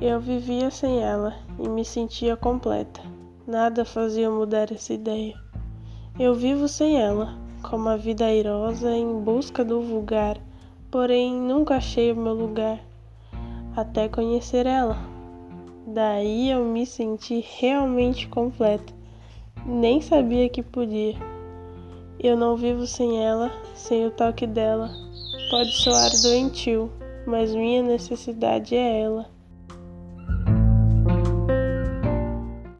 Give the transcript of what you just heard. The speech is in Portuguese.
Eu vivia sem ela e me sentia completa. Nada fazia mudar essa ideia. Eu vivo sem ela, como a vida airosa em busca do vulgar, porém nunca achei o meu lugar, até conhecer ela. Daí eu me senti realmente completa. Nem sabia que podia. Eu não vivo sem ela, sem o toque dela. Pode soar doentio, mas minha necessidade é ela.